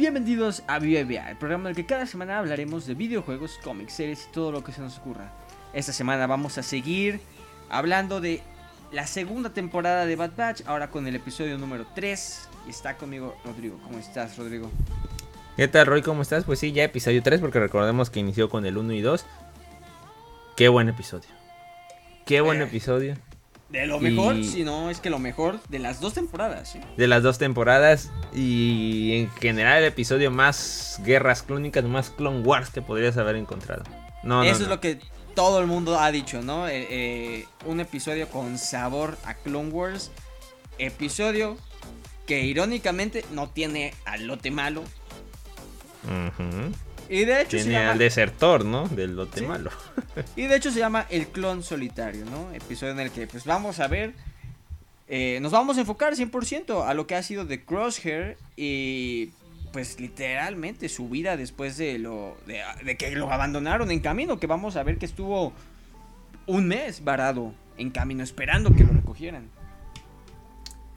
Bienvenidos a BBA, el programa en el que cada semana hablaremos de videojuegos, cómics, series y todo lo que se nos ocurra. Esta semana vamos a seguir hablando de la segunda temporada de Bad Batch, ahora con el episodio número 3. Y está conmigo Rodrigo. ¿Cómo estás, Rodrigo? ¿Qué tal, Roy? ¿Cómo estás? Pues sí, ya episodio 3, porque recordemos que inició con el 1 y 2. Qué buen episodio. Qué buen Eh, episodio. De lo mejor, Y- si no es que lo mejor de las dos temporadas. ¿sí? De las dos temporadas. Y en general el episodio más guerras clónicas, más Clone Wars que podrías haber encontrado. No, Eso no. es lo que todo el mundo ha dicho, ¿no? Eh, eh, un episodio con sabor a Clone Wars. Episodio que irónicamente no tiene al lote malo. Ujú. Y de hecho se Tiene llama, al desertor, ¿no? Del lote Sí. malo. y de hecho se llama El Clon Solitario, ¿no? Episodio en el que pues vamos a ver. eh, nos vamos a enfocar 100% a lo que ha sido de Crosshair y pues literalmente su vida después de lo de, de que lo abandonaron en camino, que vamos a ver que estuvo un mes varado en camino esperando que lo recogieran.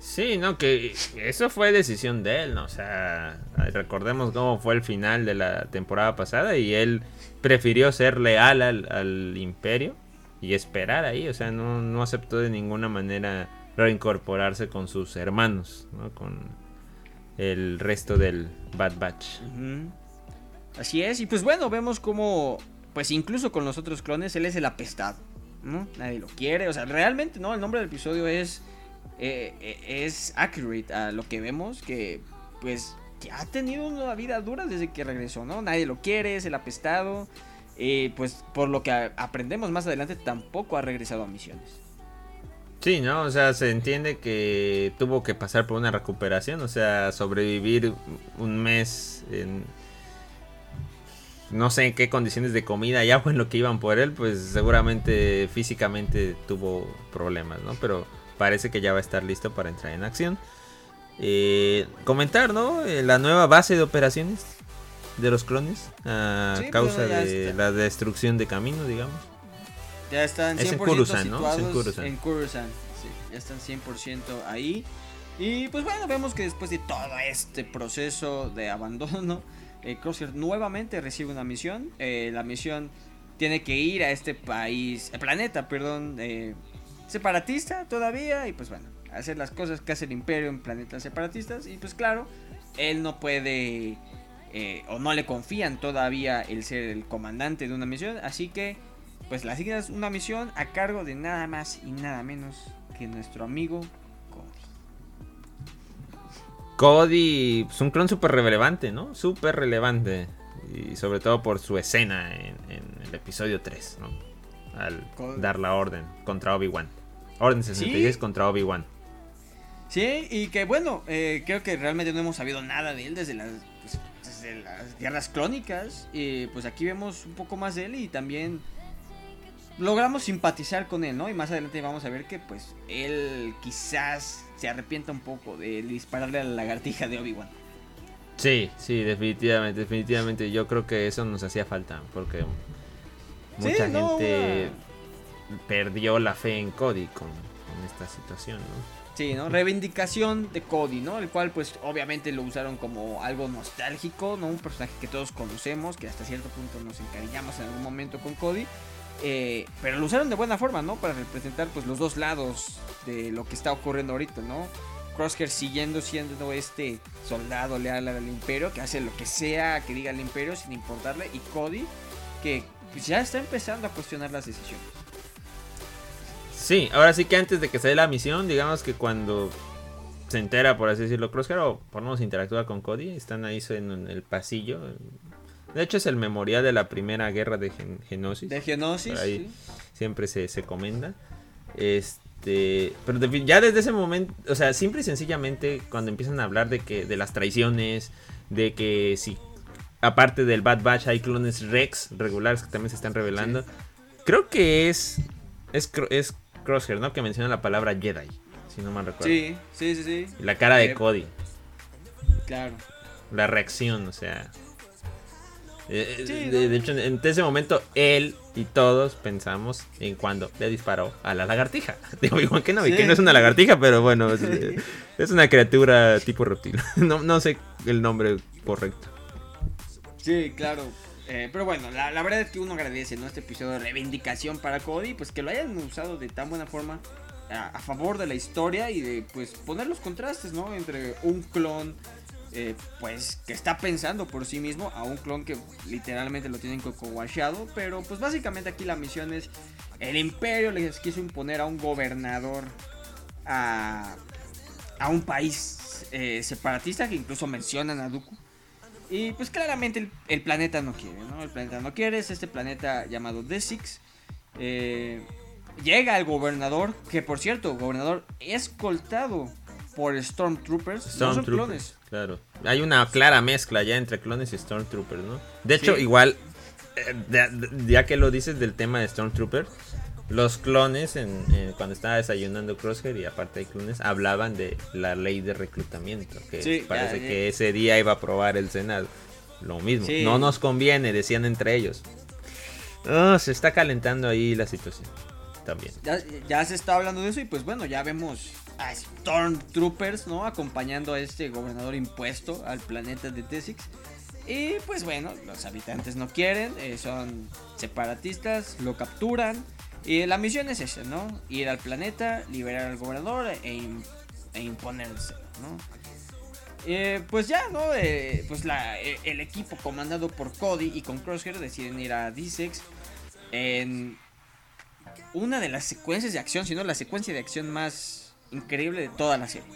Sí, no, que eso fue decisión de él, ¿no? O sea, recordemos cómo fue el final de la temporada pasada y él prefirió ser leal al, al imperio y esperar ahí, o sea, no, no aceptó de ninguna manera reincorporarse con sus hermanos, ¿no? Con el resto del Bad Batch. Así es, y pues bueno, vemos como, pues incluso con los otros clones, él es el apestado, ¿no? Nadie lo quiere, o sea, realmente, ¿no? El nombre del episodio es, eh, eh, es accurate a lo que vemos, que pues que ha tenido una vida dura desde que regresó, ¿no? Nadie lo quiere, es el apestado, y pues por lo que aprendemos más adelante, tampoco ha regresado a misiones. Sí, ¿no? O sea, se entiende que tuvo que pasar por una recuperación, o sea, sobrevivir un mes en... No sé en qué condiciones de comida y agua en lo que iban por él, pues seguramente físicamente tuvo problemas, ¿no? Pero parece que ya va a estar listo para entrar en acción. Eh, comentar, ¿no? Eh, la nueva base de operaciones de los clones a Sí, causa de está. la destrucción de camino, digamos. Ya están 100% Es en Coruscant, ¿no? Es en Coruscant, sí, ya están 100% ahí. Y pues bueno, vemos que después de todo este proceso de abandono, eh, Crosshair nuevamente recibe una misión. Eh, la misión tiene que ir a este país, planeta, perdón, eh, separatista todavía. Y pues bueno, hacer las cosas que hace el imperio en planetas separatistas. Y pues claro, él no puede... eh, o no le confían todavía el ser el comandante de una misión. Así que pues la asignas una misión a cargo de nada más y nada menos que nuestro amigo Cody. Cody es un clon súper relevante, ¿no? Súper relevante. Y sobre todo por su escena en, en el episodio 3, ¿no? Al dar la orden contra Obi-Wan. Orden 66 Sí. contra Obi-Wan. Sí, y que bueno, eh, creo que realmente no hemos sabido nada de él desde las, pues, desde las guerras clónicas. Y pues aquí vemos un poco más de él y también logramos simpatizar con él, ¿no? Y más adelante vamos a ver que pues él quizás se arrepienta un poco de dispararle a la lagartija de Obi-Wan. Sí, sí, definitivamente, definitivamente. Yo creo que eso nos hacía falta. Porque Sí, mucha no, gente perdió la fe en Cody con, con esta situación, ¿no? Sí, ¿no? Reivindicación de Cody, ¿no? El cual pues obviamente lo usaron como algo nostálgico, ¿no? Un personaje que todos conocemos, que hasta cierto punto nos encariñamos en algún momento con Cody. eh, pero lo usaron de buena forma, ¿no? Para representar pues los dos lados de lo que está ocurriendo ahorita, ¿no? Crosshair siguiendo siendo este soldado leal al imperio, que hace lo que sea que diga el imperio sin importarle. Y Cody, que pues, ya está empezando a cuestionar las decisiones. Sí, ahora sí que antes de que se dé la misión, digamos que cuando se entera, por así decirlo, Crosshair o por lo menos interactúa con Cody, están ahí en el pasillo. De hecho es el memorial de la primera guerra de Gen- Genosis. De Genosis. Ahí. sí. Siempre se, se comenda. Este, pero de- ya desde ese momento, o sea, simple y sencillamente cuando empiezan a hablar de que de las traiciones, de que si aparte del Bad Batch hay clones Rex regulares que también se están revelando. Creo que es es, es Crosshair, ¿no? Que menciona la palabra Jedi, si no mal recuerdo. Sí, sí, sí, la cara de Eh, Cody, Claro. la reacción, o sea. eh, Sí, de, hecho, en, ese momento, él y todos pensamos en cuando le disparó a la lagartija. Digo, igual que no, y Sí. que no es una lagartija, pero bueno, es, es una criatura tipo reptil. No, no sé el nombre correcto. Sí, claro. Eh, pero bueno, la, verdad es que uno agradece, ¿no? Este episodio de reivindicación para Cody, pues que lo hayan usado de tan buena forma a, favor de la historia y de, pues, poner los contrastes, ¿no? Entre un clon, eh, pues, que está pensando por sí mismo, a un clon que literalmente lo tienen coco washado. Pero, pues, básicamente aquí la misión es, el imperio les quiso imponer a un gobernador a, a un país eh, separatista que incluso mencionan a Dooku. Y pues claramente el, planeta no quiere, ¿no? El planeta no quiere, es este planeta llamado D6. Eh, llega el gobernador, que por cierto, gobernador escoltado por Stormtroopers. Stormtroopers, son clones. Claro. Hay una clara mezcla ya entre clones y Stormtroopers, ¿no? De hecho, igual, eh, ya que lo dices del tema de Stormtroopers, los clones, en, cuando estaba desayunando Crosshair y aparte de clones, hablaban de la ley de reclutamiento, que parece que ese día iba a aprobar el Senado. Lo mismo, no nos conviene, decían entre ellos. Oh, se está calentando ahí la situación. También. Ya, se está hablando de eso y pues bueno, ya vemos a Stormtroopers, ¿no? Acompañando a este gobernador impuesto al planeta de T6. Y pues bueno, los habitantes no quieren, eh, son separatistas, lo capturan, y la misión es esa, ¿no? Ir al planeta, liberar al gobernador e, e imponerse, ¿no? Eh, pues ya, ¿no? Eh, pues la, e, el equipo comandado por Cody y con Crosshair deciden ir a D6 en una de las secuencias de acción, sino la secuencia de acción más increíble de toda la serie.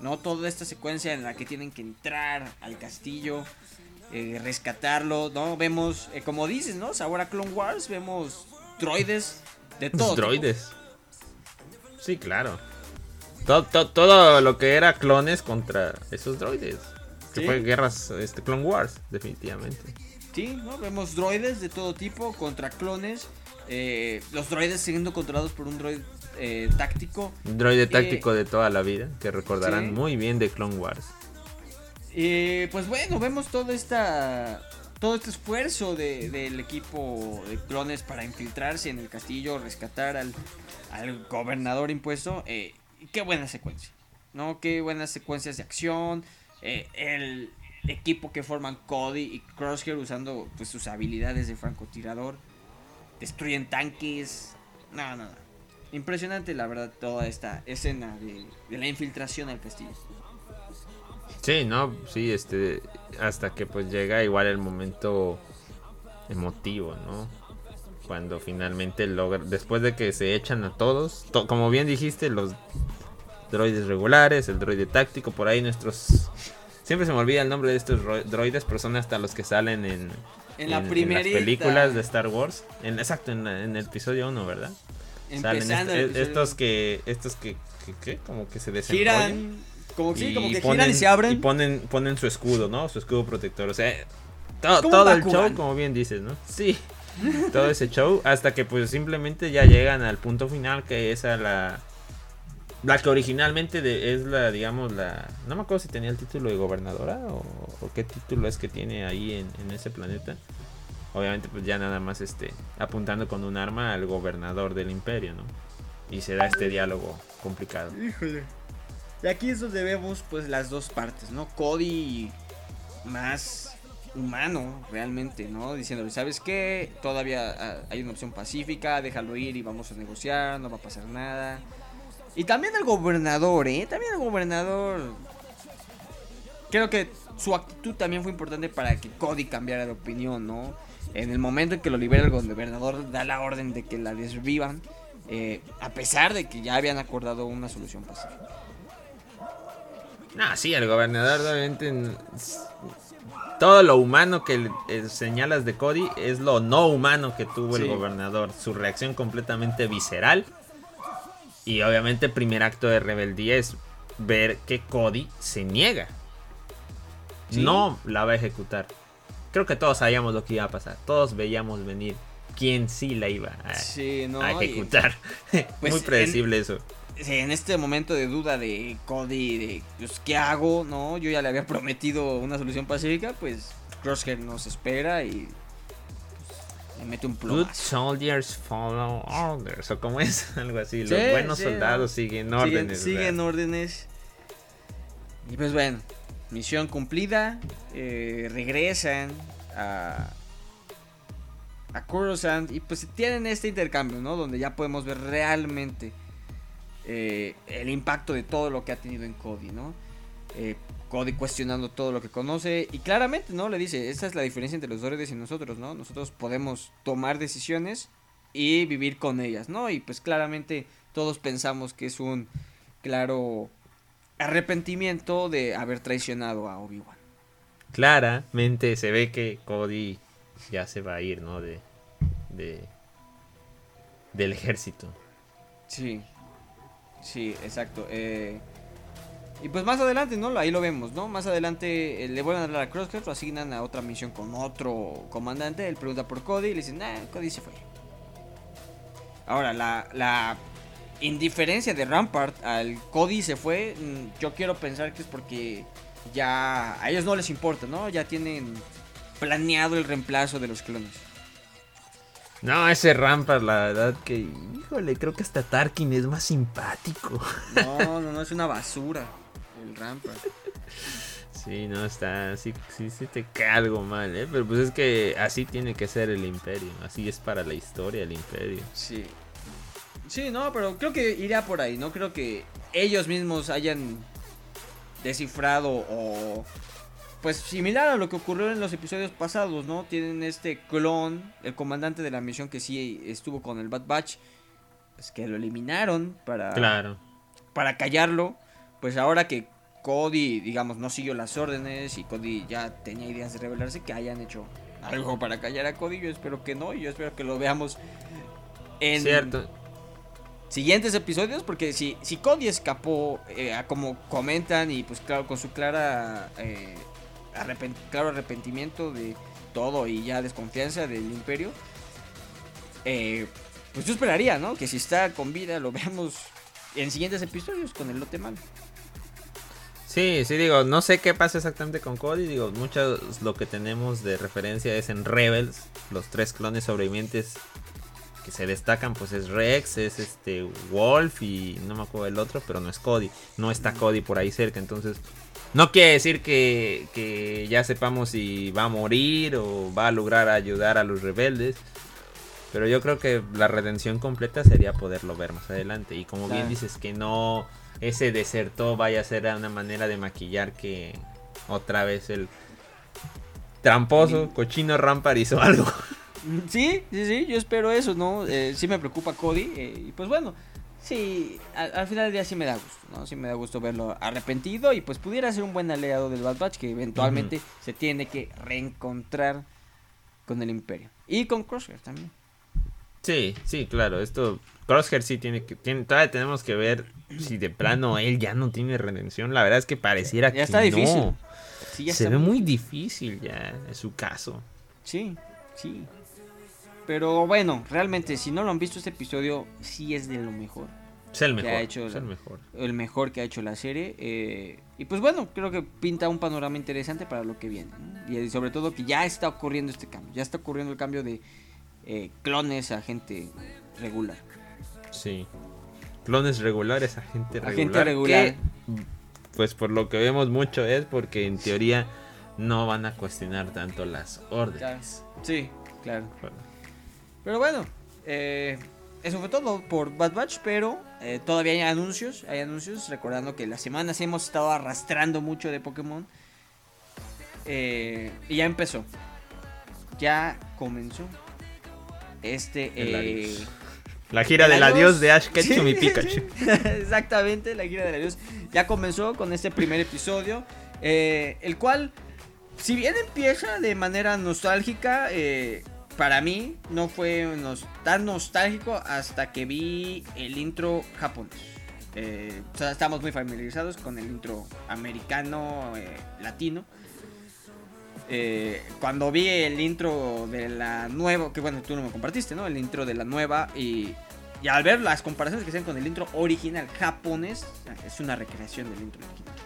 ¿No? Toda esta secuencia en la que tienen que entrar al castillo, eh, rescatarlo, ¿no? Vemos, como dices, ¿no? Ahora Clone Wars, vemos droides de. Droides. Sí, claro. Todo, lo que era clones contra esos droides. Que fue guerras, este, Clone Wars, definitivamente. Sí, ¿no? Vemos droides de todo tipo contra clones. Eh, los droides siendo controlados por un droid eh, táctico. Un droide táctico de toda la vida, que recordarán muy bien de Clone Wars. Eh, pues bueno, vemos toda esta todo este esfuerzo del equipo de clones para infiltrarse en el castillo, rescatar al, gobernador impuesto, eh, qué buena secuencia, ¿no? Qué buenas secuencias de acción, eh, el equipo que forman Cody y Crosshair usando pues, sus habilidades de francotirador, destruyen tanques, no, no, no. Impresionante la verdad toda esta escena de, de la infiltración al castillo. Sí, no, sí, este, hasta que pues llega igual el momento emotivo, ¿no? Cuando finalmente logra, después de que se echan a todos, como bien dijiste, los droides regulares, el droide táctico, por ahí nuestros... Siempre se me olvida el nombre de estos droides, pero son hasta los que salen en, en, la primera películas de Star Wars. En, exacto, en, el episodio 1, ¿verdad? Salen estos que, estos que, que, como que se desenrollan. Como, sí, como que giran y se abren. Y ponen, ponen su escudo, ¿no? Su escudo protector. O sea, todo, el show, como bien dices, ¿no? Sí. todo ese show. Hasta que pues simplemente ya llegan al punto final, que es a la... La que originalmente es la, digamos, la... No me acuerdo si tenía el título de gobernadora o, qué título es que tiene ahí en, en, ese planeta. Obviamente pues ya nada más este apuntando con un arma al gobernador del imperio, ¿no? Y se da este diálogo complicado. Híjole. Y aquí es donde vemos pues las dos partes, ¿no? Cody más humano realmente, ¿no? Diciéndole, ¿sabes qué? Todavía ah, hay una opción pacífica, déjalo ir y vamos a negociar, no va a pasar nada. Y también el gobernador, ¿eh? También el gobernador. Creo que su actitud también fue importante para que Cody cambiara de opinión, ¿no? En el momento en que lo libera el gobernador, da la orden de que la desvivan, eh, a pesar de que ya habían acordado una solución pacífica. Ah, sí, el gobernador obviamente todo lo humano que eh, señalas de Cody es lo no humano que tuvo el gobernador. Su reacción completamente visceral. Y obviamente el primer acto de rebeldía es ver que Cody se niega. No la va a ejecutar. Creo que todos sabíamos lo que iba a pasar. Todos veíamos venir quién sí la iba a, ejecutar. Pues, Muy predecible eso en este momento de duda de Cody, de pues, ¿qué hago? No, yo ya le había prometido una solución pacífica, pues Crosshair nos espera y pues, mete un plomazo. Good soldiers follow orders, o como es, algo así. Los buenos soldados siguen órdenes. Siguen, siguen órdenes. Y pues bueno, misión cumplida, eh, regresan a, a Coruscant y pues tienen este intercambio, ¿no? Donde ya podemos ver realmente eh, el impacto de todo lo que ha tenido en Cody, ¿no? Eh, Cody cuestionando todo lo que conoce y claramente, ¿no? Le dice, esa es la diferencia entre los droides y nosotros, ¿no? Nosotros podemos tomar decisiones y vivir con ellas, ¿no? Y pues claramente todos pensamos que es un claro arrepentimiento de haber traicionado a Obi-Wan. Claramente se ve que Cody ya se va a ir, ¿no? De, de del ejército. Sí, sí, exacto. Eh, y pues más adelante, ¿no? Ahí lo vemos, ¿no? Más adelante eh, le vuelven a dar a Crosshair, lo asignan a otra misión con otro comandante. Él pregunta por Cody y le dicen, nah, Cody se fue. Ahora, la, la indiferencia de Rampart al Cody se fue, mm, yo quiero pensar que es porque ya a ellos no les importa, ¿no? Ya tienen planeado el reemplazo de los clones. No, ese Rampart, la verdad que, híjole, creo que hasta Tarkin es más simpático. No, no, no, es una basura el Rampart. Sí, no, está, sí, sí, sí te cae algo mal, ¿eh? Pero pues es que así tiene que ser el imperio, así es para la historia el imperio. Sí, Sí, no, pero creo que iría por ahí, ¿no? Creo que ellos mismos hayan descifrado o pues similar a lo que ocurrió en los episodios pasados, ¿no? Tienen este clon, el comandante de la misión que sí estuvo con el Bad Batch, pues que lo eliminaron para claro. para callarlo, pues ahora que Cody, digamos, no siguió las órdenes y Cody ya tenía ideas de rebelarse, que hayan hecho algo para callar a Cody, yo espero que no, y yo espero que lo veamos en Cierto siguientes episodios, porque si, si Cody escapó, eh, como comentan, y pues claro, con su clara eh, claro arrepentimiento de todo y ya desconfianza del imperio, eh, pues yo esperaría, ¿no? Que si está con vida lo veamos en siguientes episodios con el lote malo. Sí, sí, digo, no sé qué pasa exactamente con Cody. Digo, mucho lo que tenemos de referencia es en Rebels, los tres clones sobrevivientes que se destacan pues es Rex, es este Wolf y no me acuerdo el otro, pero no es Cody. No está Cody por ahí cerca, entonces no quiere decir que, que ya sepamos si va a morir o va a lograr ayudar a los rebeldes. Pero yo creo que la redención completa sería poderlo ver más adelante. Y como bien dices, que no ese deserto vaya a ser una manera de maquillar que otra vez el tramposo, cochino Rampar hizo algo. Sí, sí, sí, yo espero eso, ¿no? Eh, sí me preocupa Cody. Eh, y pues bueno, sí, al, final del día sí me da gusto, ¿no? Sí me da gusto verlo arrepentido y pues pudiera ser un buen aliado del Bad Batch que eventualmente se tiene que reencontrar con el Imperio. Y con Crosshair también. Sí, sí, claro, esto Crosshair sí tiene que tiene, todavía tenemos que ver si de plano él ya no tiene redención. La verdad es que pareciera ya que está difícil. se ve muy difícil ya en su caso. Sí, sí. Pero bueno, realmente, si no lo han visto, este episodio sí es de lo mejor. Es el mejor. ha hecho el mejor. El mejor que ha hecho la serie. Eh, y pues bueno, creo que pinta un panorama interesante para lo que viene. Y sobre todo que ya está ocurriendo este cambio. Ya está ocurriendo el cambio de eh, clones a gente regular. Sí. Clones regulares a gente regular. A gente regular. pues por lo que vemos mucho es porque en teoría no van a cuestionar tanto las órdenes. Sí, claro. Pero bueno, eh, eso fue todo por Bad Batch, pero eh, todavía hay anuncios, hay anuncios, recordando que las semanas hemos estado arrastrando mucho de Pokémon. Eh, y ya empezó. Ya comenzó. Este... La gira del adiós de Ash Ketchum y Pikachu. Exactamente, la gira del adiós. Ya comenzó con este primer episodio. el cual, si bien empieza de manera nostálgica, eh, para mí no fue tan nostálgico hasta que vi el intro japonés. Eh, estamos muy familiarizados con el intro americano, eh, latino. Eh, cuando vi el intro de la nueva, que bueno, tú no me compartiste, ¿no? El intro de la nueva y, y al ver las comparaciones que hacen con el intro original japonés, es una recreación del intro original.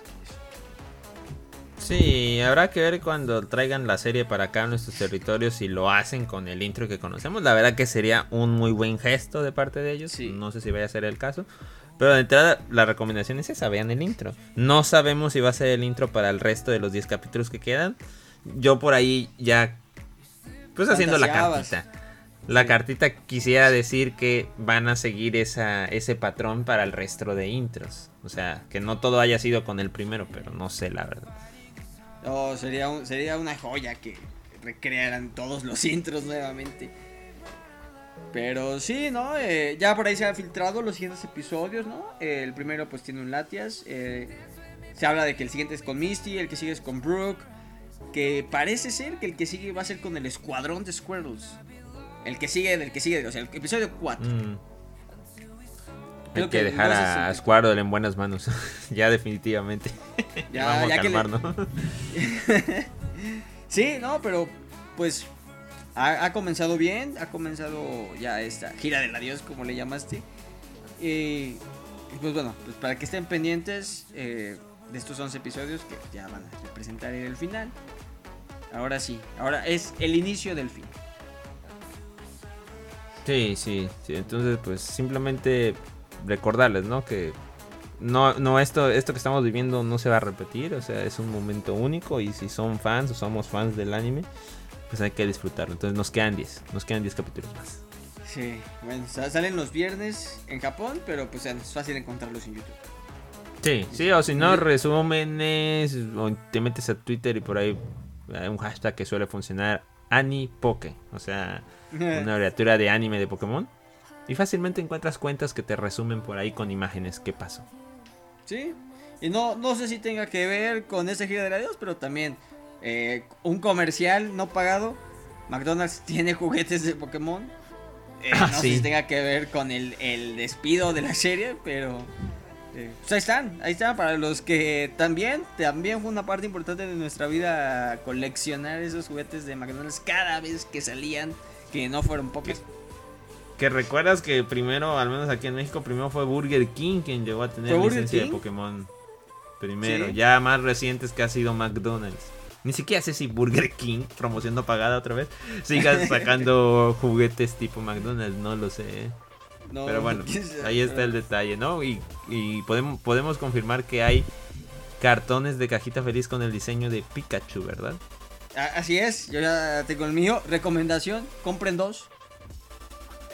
Sí, habrá que ver cuando traigan la serie para acá a nuestros territorios y lo hacen con el intro que conocemos. La verdad que sería un muy buen gesto de parte de ellos. No sé si vaya a ser el caso. Pero de entrada, la recomendación es esa, vean el intro. No sabemos si va a ser el intro para el resto de los 10 capítulos que quedan. Yo por ahí ya, pues haciendo la cartita. La cartita quisiera decir que van a seguir esa, ese patrón para el resto de intros. O sea, que no todo haya sido con el primero, pero no sé la verdad. Oh, sería, sería una joya que recrearan todos los intros nuevamente. Pero sí, ¿no? Eh, ya por ahí se han filtrado los siguientes episodios, ¿no? el primero pues tiene un Latias. Eh, se habla de que el siguiente es con Misty, el que sigue es con Brooke. Que parece ser que el que sigue va a ser con el escuadrón de Squirrels. El que sigue, el que sigue, o sea, el episodio 4. Mm. Hay que, dejar a, Squirrel en buenas manos. ya definitivamente. Ya, Vamos a calmar, ¿no? sí, no, pero pues ha, comenzado bien, ha comenzado ya esta gira del adiós, como le llamaste. Y pues bueno, pues para que estén pendientes eh, de estos 11 episodios que ya van a representar el final. Ahora sí, ahora es el inicio del fin. Sí, sí, sí. Entonces, pues simplemente recordarles, ¿no? Que no, no esto, esto que estamos viviendo no se va a repetir. O sea, es un momento único. Y si son fans o somos fans del anime, pues hay que disfrutarlo. Entonces nos quedan 10, nos quedan 10 capítulos más. Sí, bueno, salen los viernes en Japón, pero pues es fácil encontrarlos en YouTube. Sí, sí, o si no, resúmenes, o te metes a Twitter y por ahí hay un hashtag que suele funcionar, AniPoke, o sea, una abreviatura de anime de Pokémon. Y fácilmente encuentras cuentas que te resumen por ahí con imágenes qué pasó. Sí, y no, no sé si tenga que ver con ese gira de adiós, pero también eh, un comercial no pagado. McDonald's tiene juguetes de Pokémon. Eh, ah, no sé si tenga que ver con el, despido de la serie, pero eh, pues ahí están, ahí están para los que también, también fue una parte importante de nuestra vida coleccionar esos juguetes de McDonald's cada vez que salían, que no fueron pocos. Que recuerdas que primero, al menos aquí en México, primero fue Burger King quien llegó a tener licencia de Pokémon. Primero, ya más recientes que ha sido McDonald's. Ni siquiera sé si Burger King, promoción no pagada otra vez, siga sacando juguetes tipo McDonald's, no lo sé. Pero bueno, ahí está el detalle, ¿no? Y, podemos, podemos confirmar que hay cartones de cajita feliz con el diseño de Pikachu, ¿verdad? Así es, yo ya tengo el mío. Recomendación, compren dos.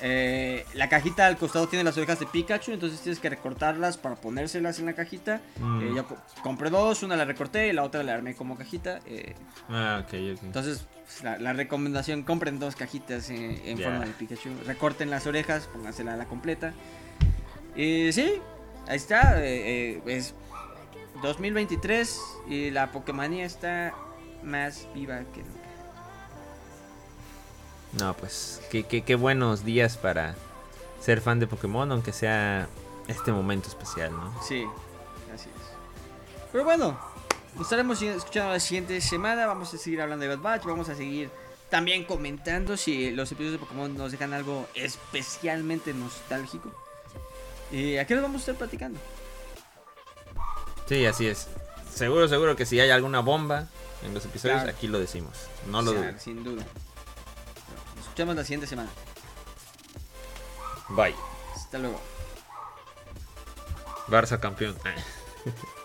Eh, la cajita al costado tiene las orejas de Pikachu, entonces tienes que recortarlas para ponérselas en la cajita. Mm. Eh, yo compré dos, una la recorté y la otra la armé como cajita. Eh. ah, ok, ok. Entonces, pues, la, recomendación, compren dos cajitas en forma de Pikachu. Recorten las orejas, póngansela a la completa. Y sí, ahí está. es 2023 y la Pokémonía está más viva que nunca. No, pues qué, qué, buenos días para ser fan de Pokémon, aunque sea este momento especial, ¿no? Sí, así es. Pero bueno, nos estaremos escuchando la siguiente semana. Vamos a seguir hablando de Bad Batch. Vamos a seguir también comentando si los episodios de Pokémon nos dejan algo especialmente nostálgico. ¿Y a qué nos vamos a estar platicando? Sí, así es. Seguro, seguro que si hay alguna bomba en los episodios, aquí lo decimos. No lo dudo. Sin duda escuchamos la siguiente semana. Bye. Hasta luego. Barça campeón.